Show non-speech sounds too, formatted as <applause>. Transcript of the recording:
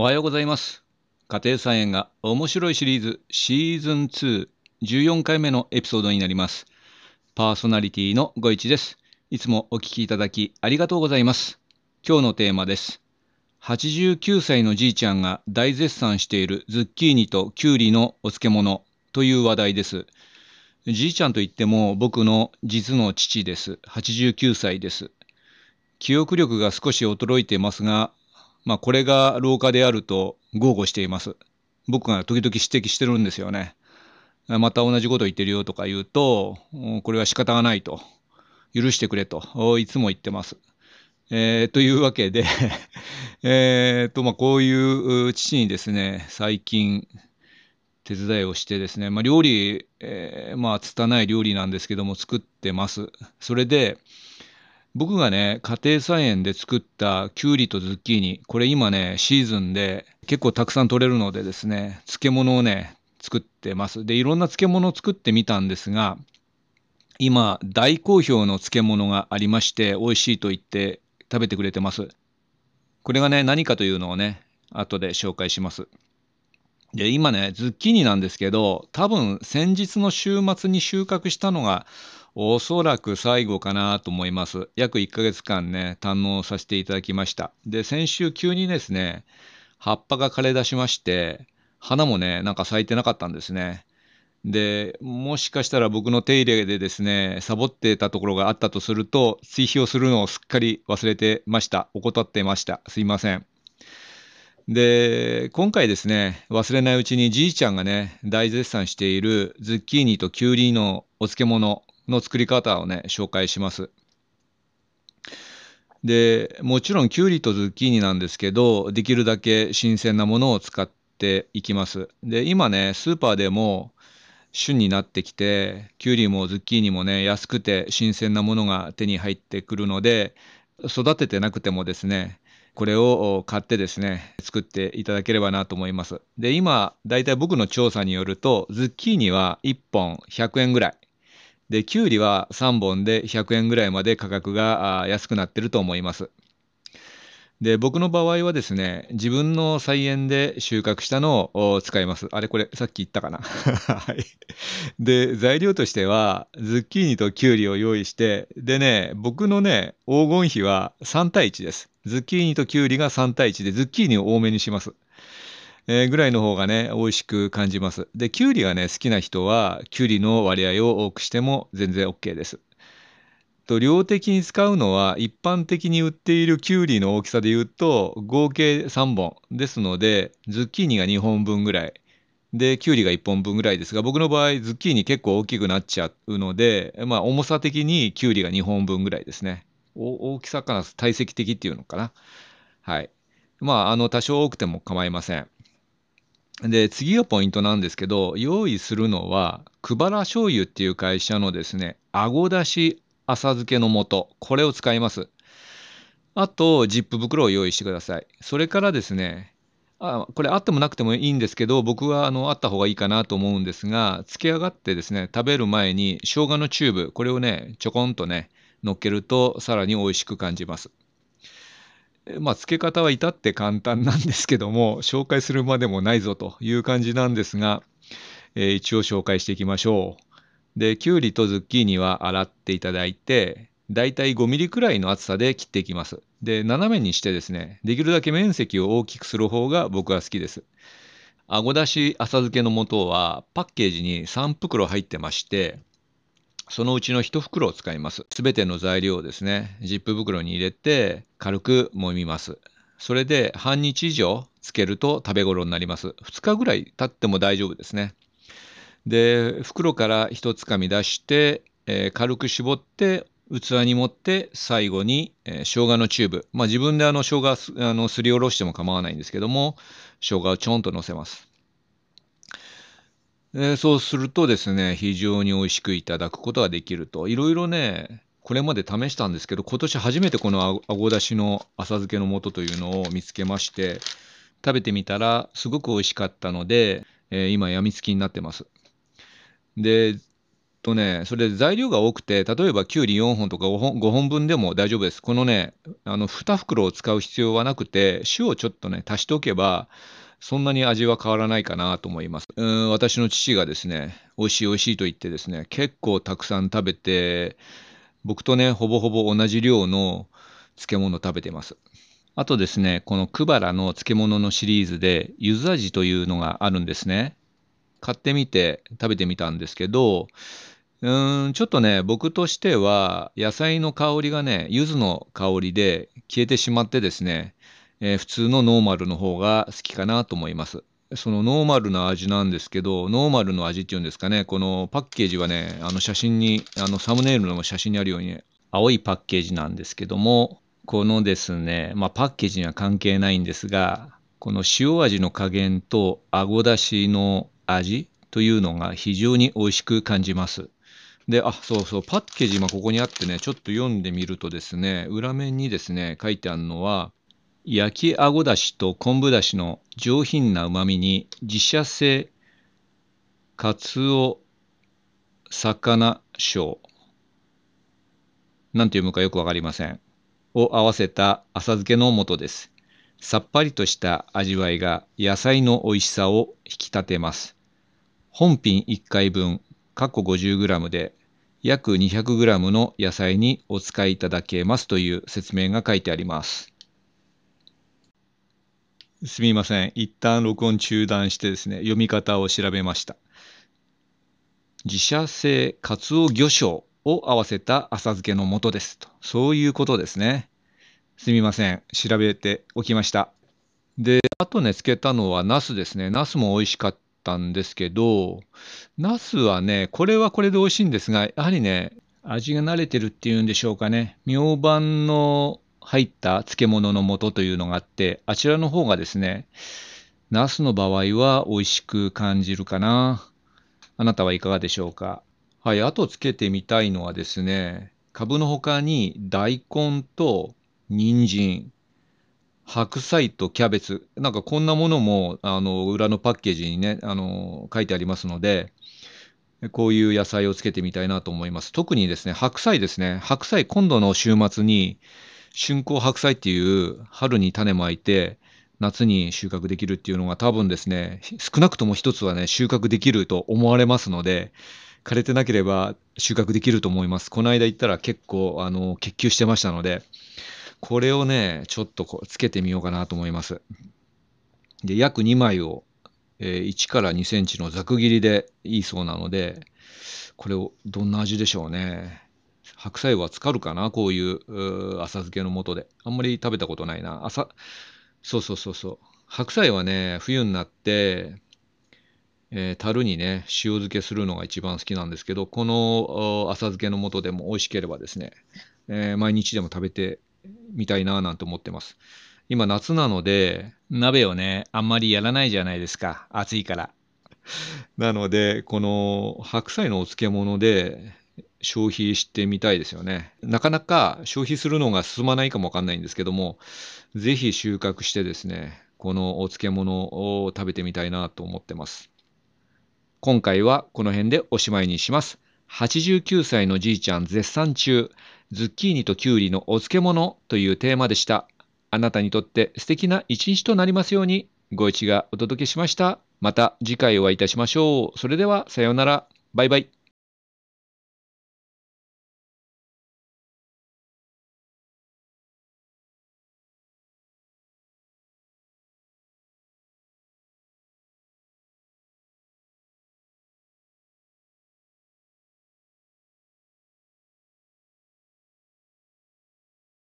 おはようございます。家庭菜園が面白いシリーズシーズン2、14回目のエピソードになります。パーソナリティのご一です。いつもお聞きいただきありがとうございます。今日のテーマです。89歳のじいちゃんが大絶賛しているズッキーニとキュウリのお漬物という話題です。じいちゃんといっても僕の実の父です。89歳です。記憶力が少し衰えていますが、まあこれが老化であると豪語しています。僕が時々指摘してるんですよね。また同じこと言ってるよとか言うと、これは仕方がないと。許してくれと。いつも言ってます。えー、というわけで <laughs> えっと、まあこういう父にですね、最近手伝いをしてですね、まあ料理、えー、まあ拙い料理なんですけども作ってます。それで、僕がね、家庭菜園で作ったきゅうりとズッキーニ、これ今ね、シーズンで結構たくさん取れるのでですね、漬物をね、作ってます。で、いろんな漬物を作ってみたんですが、今、大好評の漬物がありまして、美味しいと言って食べてくれてます。これがね、何かというのをね、後で紹介します。で、今ね、ズッキーニなんですけど、多分先日の週末に収穫したのが、おそらく最後かなと思います。約1ヶ月間ね、堪能させていただきました。で、先週急にですね、葉っぱが枯れ出しまして、花もね、なんか咲いてなかったんですね。で、もしかしたら僕の手入れでですね、サボってたところがあったとすると、追肥をするのをすっかり忘れてました。怠ってました。すいません。で、今回ですね、忘れないうちにじいちゃんがね、大絶賛しているズッキーニとキュウリのお漬物、の作り方をね、紹介します。で、もちろんきゅうりとズッキーニなんですけど、できるだけ新鮮なものを使っていきます。で、今ね、スーパーでも旬になってきて、きゅうりもズッキーニもね、安くて新鮮なものが手に入ってくるので、育ててなくてもですね、これを買ってですね、作っていただければなと思います。で、今、だいたい僕の調査によると、ズッキーニは1本100円ぐらい。で、きゅうりは3本で100円ぐらいまで価格が安くなってると思います。で、僕の場合はですね、自分の菜園で収穫したのを使います。あれこれ、さっき言ったかな？<laughs> はい。で、材料としては、ズッキーニときゅうりを用意して、でね、僕のね、黄金比は3対1です。ズッキーニときゅうりが3対1で、ズッキーニを多めにします。え、ぐらいの方がね、美味しく感じます。で、きゅうりがね、好きな人は、きゅうりの割合を多くしても全然 OK です。と、量的に使うのは、一般的に売っているきゅうりの大きさで言うと、合計3本ですので、ズッキーニが2本分ぐらい。で、きゅうりが1本分ぐらいですが、僕の場合、ズッキーニ結構大きくなっちゃうので、まあ、重さ的にきゅうりが2本分ぐらいですね。大きさかな、体積的っていうのかな。はい。まあ、あの、多少多くても構いません。で、次がポイントなんですけど、用意するのは、くばら醤油っていう会社のですね、あごだし浅漬けの素、これを使います。あと、ジップ袋を用意してください。それからですね、あこれあってもなくてもいいんですけど、僕はあのあった方がいいかなと思うんですが、つけ上がってですね、食べる前に生姜のチューブ、これをね、ちょこんとね、乗っけるとさらに美味しく感じます。まあ、漬け方は至って簡単なんですけども、<laughs> 紹介するまでもないぞという感じなんですが、えー、一応紹介していきましょう。で、きゅうりとズッキーニは洗っていただいて、だいたい5ミリくらいの厚さで切っていきます。で、斜めにしてですね、できるだけ面積を大きくする方が僕は好きです。あごだし浅漬けの素はパッケージに3袋入ってまして、そのうちの1袋を使います。すべての材料をですね、ジップ袋に入れて軽く揉みます。それで半日以上つけると食べ頃になります。2日ぐらい経っても大丈夫ですね。で、袋から1つかみ出して、えー、軽く絞って器に盛って最後に、えー、生姜のチューブ。まあ自分であの生姜あのすりおろしても構わないんですけども、生姜をちょんと乗せます。えー、そうするとですね、非常に美味しくいただくことができると。いろいろね、これまで試したんですけど、今年初めてこのあごだしの浅漬けの素というのを見つけまして、食べてみたらすごく美味しかったので、えー、今やみつきになってます。で、とね、それ材料が多くて、例えばきゅうり4本とか5本 ,5 本分でも大丈夫です。このね、あの2袋を使う必要はなくて、塩をちょっとね、足しておけば、そんなに味は変わらないかなと思います。うん私の父がですね、美味しい美味しいと言ってですね、結構たくさん食べて、僕とね、ほぼほぼ同じ量の漬物食べてます。あとですね、このクバラの漬物のシリーズで、ゆず味というのがあるんですね。買ってみて食べてみたんですけど、うん、ちょっとね、僕としては、野菜の香りがね、柚子の香りで消えてしまってですね、えー普通のノーマルの方が好きかなと思います。そのノーマルな味なんですけど、ノーマルの味っていうんですかね、このパッケージはね、あの写真に、あのサムネイルの写真にあるように、青いパッケージなんですけども、このですね、まあ、パッケージには関係ないんですが、この塩味の加減とあごだしの味というのが非常に美味しく感じます。で、あ、そうそう、パッケージ今ここにあってね、ちょっと読んでみるとですね、裏面にですね、書いてあるのは、焼きあごだしと昆布だしの上品な旨味に自社製かつお魚醤なんて読むかよくわかりません。を合わせた浅漬けの素です。さっぱりとした味わいが野菜の美味しさを引き立てます。本品1回分過去 50g で約 200g の野菜にお使いいただけますという説明が書いてあります。すみません。一旦録音中断してですね、読み方を調べました。自社製カツオ魚醤を合わせた浅漬けの素ですと。そういうことですね。すみません。調べておきました。で、あとね、つけたのはナスですね。ナスも美味しかったんですけど、ナスはね、これはこれで美味しいんですが、やはりね、味が慣れてるっていうんでしょうかね。明晩の入った漬物の素というのがあって、あちらの方がですね、ナスの場合は美味しく感じるかな。あなたはいかがでしょうか？はい、あとつけてみたいのはですね、株の他に大根と人参、白菜とキャベツ、なんかこんなものもあの裏のパッケージにね、あの書いてありますので、こういう野菜をつけてみたいなと思います。特にですね、白菜ですね。白菜、今度の週末に春光白菜っていう春に種まいて、夏に収穫できるっていうのが多分ですね、少なくとも一つはね、収穫できると思われますので、枯れてなければ収穫できると思います。この間行ったら結構、あの、結球してましたので、これをね、ちょっとこうつけてみようかなと思います。で、約2枚を、えー1から2センチのざく切りでいいそうなので、これをどんな味でしょうね。白菜は浸かるかな？こういう浅漬けの素で。あんまり食べたことないな。朝、そうそうそうそう。白菜はね、冬になって、えー樽にね、塩漬けするのが一番好きなんですけど、この浅漬けの素でも美味しければですね、えー毎日でも食べてみたいななんて思ってます。今夏なので、鍋をね、あんまりやらないじゃないですか。暑いから。なので、この白菜のお漬物で消費してみたいですよね。なかなか消費するのが進まないかもわかんないんですけども、ぜひ収穫してですね、このお漬物を食べてみたいなと思ってます。今回はこの辺でおしまいにします。89歳のじいちゃん絶賛中、ズッキーニとキュウリのお漬物というテーマでした。あなたにとって素敵な一日となりますように、ご一がお届けしました。また次回お会いいたしましょう。それではさようなら。バイバイ。